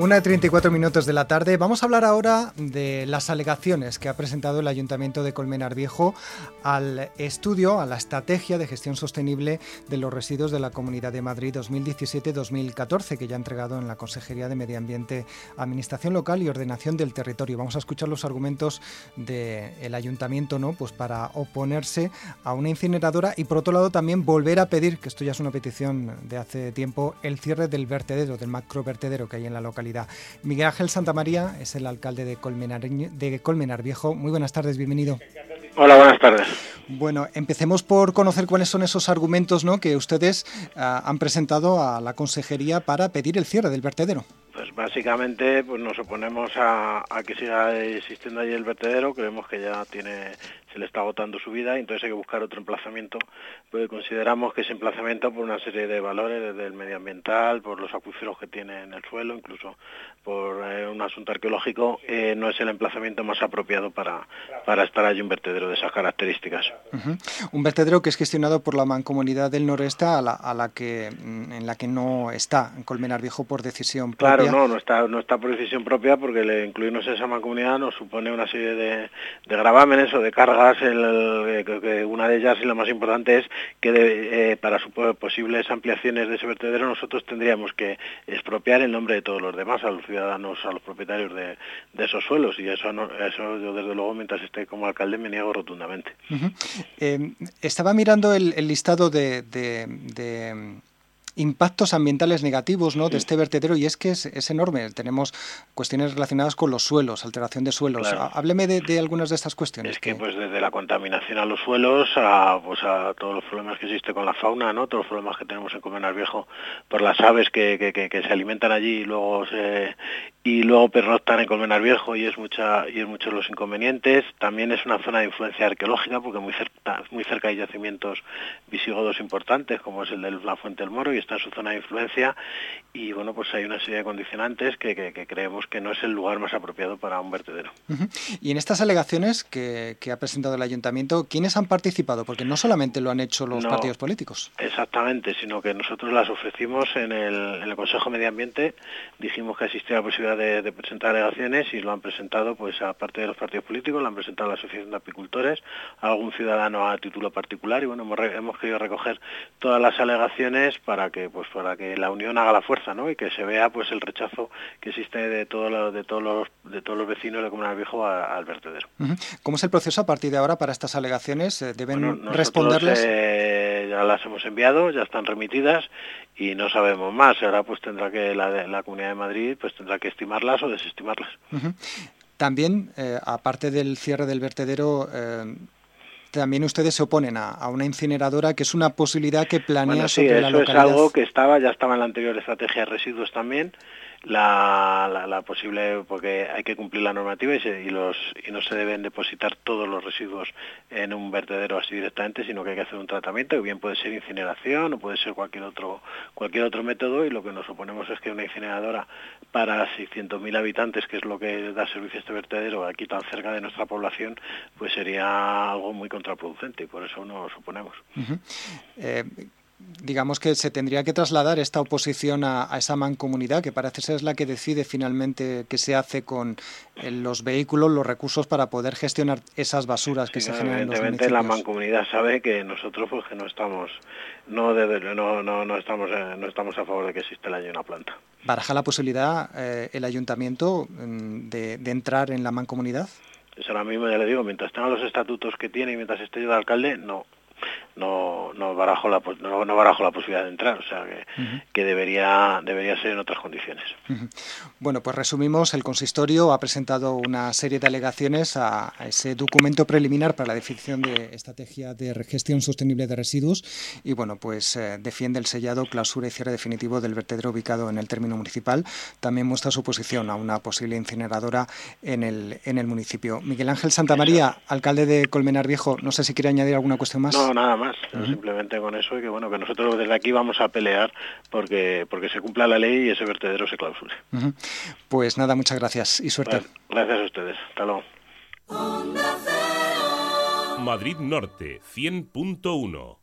Una de 34 minutos de la tarde. Vamos a hablar ahora de las alegaciones que ha presentado el Ayuntamiento de Colmenar Viejo al estudio, a la estrategia de gestión sostenible de los residuos de la Comunidad de Madrid 2017-2014, que ya ha entregado en la Consejería de Medio Ambiente, Administración Local y Ordenación del Territorio. Vamos a escuchar los argumentos del Ayuntamiento ¿no? pues para oponerse a una incineradora y, por otro lado, también volver a pedir, que esto ya es una petición de hace tiempo, el cierre del vertedero, del macro vertedero que hay en la localidad Miguel Ángel Santamaría es el alcalde de Colmenar, de Colmenar Viejo. Muy buenas tardes, bienvenido. Hola, buenas tardes. Bueno, empecemos por conocer cuáles son esos argumentos ¿no? que ustedes uh, han presentado a la consejería para pedir el cierre del vertedero. Pues básicamente pues nos oponemos a, a, que siga existiendo allí el vertedero, creemos que ya tiene se le está agotando su vida y entonces hay que buscar otro emplazamiento, porque consideramos que ese emplazamiento por una serie de valores, desde el medioambiental, por los acuíferos que tiene en el suelo, incluso por eh, un asunto arqueológico, eh, no es el emplazamiento más apropiado para, para estar allí un vertedero de esas características. Uh -huh. Un vertedero que es gestionado por la Mancomunidad del Noreste, a la, a la que mm, en la que no está en Colmenar Viejo por decisión propia. Claro, no, no está, no está por decisión propia porque le incluirnos en esa mancomunidad nos supone una serie de, gravámenes o de cargas. El, el, que una de ellas y la más importante es que eh, para su, posibles ampliaciones de ese vertedero nosotros tendríamos que expropiar el nombre de todos los demás, a los ciudadanos, a los propietarios de, esos suelos. Y eso, no, eso yo desde luego mientras esté como alcalde me niego rotundamente. Eh, estaba mirando el, el listado de impactos ambientales negativos ¿no? de este vertedero y es que es, es, enorme. Tenemos cuestiones relacionadas con los suelos, alteración de suelos. Claro. Hábleme de, de, algunas de estas cuestiones. Es que, pues desde la contaminación a los suelos a pues a todos los problemas que existe con la fauna, ¿no? Todos los problemas que tenemos en Comenar Viejo por las aves que, que, que, que se alimentan allí y luego se y luego pernoctan en Colmenar Viejo y es mucha y es muchos los inconvenientes. También es una zona de influencia arqueológica porque muy cerca muy cerca hay yacimientos visigodos importantes como es el de la Fuente del Moro y está en su zona de influencia y bueno pues hay una serie de condicionantes que, que, que creemos que no es el lugar más apropiado para un vertedero. Uh -huh. Y en estas alegaciones que, que, ha presentado el ayuntamiento, ¿quiénes han participado? Porque no solamente lo han hecho los no, partidos políticos. Exactamente, sino que nosotros las ofrecimos en el, en el Consejo de Medio Ambiente, dijimos que existía la posibilidad de, de, presentar alegaciones y lo han presentado pues aparte de los partidos políticos, lo han presentado la Asociación de Apicultores, algún ciudadano a título particular y bueno, hemos, hemos querido recoger todas las alegaciones para que pues para que la unión haga la fuerza, ¿no? Y que se vea pues el rechazo que existe de todo lo, de todos los de todos los vecinos de Comunidad Viejo a, al vertedero. ¿Cómo es el proceso a partir de ahora para estas alegaciones? Eh, ¿Deben bueno, nosotros, responderles? Eh, ya las hemos enviado, ya están remitidas y no sabemos más. Ahora pues tendrá que la, la Comunidad de Madrid pues tendrá que estimarlas o desestimarlas. Uh -huh. También, eh, aparte del cierre del vertedero, eh, también ustedes se oponen a, a, una incineradora, que es una posibilidad que planea bueno, sí, sobre eso la localidad. es algo que estaba, ya estaba en la anterior estrategia de residuos también, la, la, la, posible, porque hay que cumplir la normativa y, se, y, los, y no se deben depositar todos los residuos en un vertedero así directamente, sino que hay que hacer un tratamiento, que bien puede ser incineración o puede ser cualquier otro, cualquier otro método, y lo que nos oponemos es que una incineradora para 600.000 habitantes, que es lo que da servicio a este vertedero aquí tan cerca de nuestra población, pues sería algo muy contraproducente y por eso nos oponemos. Uh -huh. eh, digamos que se tendría que trasladar esta oposición a, a, esa mancomunidad, que parece ser la que decide finalmente qué se hace con eh, los vehículos, los recursos para poder gestionar esas basuras que sí, se generan en los municipios. la mancomunidad sabe que nosotros pues que no estamos no debe, no, no, no estamos eh, no estamos a favor de que exista allí una planta. ¿Baraja la posibilidad eh, el ayuntamiento mm, de, de entrar en la mancomunidad? Eso ahora mismo ya le digo, mientras tenga los estatutos que tiene y mientras esté yo de alcalde, no no, no barajo la no, no barajo la posibilidad de entrar, o sea que, que debería debería ser en otras condiciones. Bueno, pues resumimos, el consistorio ha presentado una serie de alegaciones a, ese documento preliminar para la definición de estrategia de gestión sostenible de residuos y bueno, pues eh, defiende el sellado, clausura y cierre definitivo del vertedero ubicado en el término municipal. También muestra su posición a una posible incineradora en el en el municipio. Miguel Ángel Santamaría, alcalde de Colmenar Viejo, no sé si quiere añadir alguna cuestión más. No, nada más, simplemente con eso y que bueno, que nosotros desde aquí vamos a pelear porque, porque se cumpla la ley y ese vertedero se clausure. Pues nada, muchas gracias y suerte. gracias a ustedes, hasta luego. Madrid Norte 100.1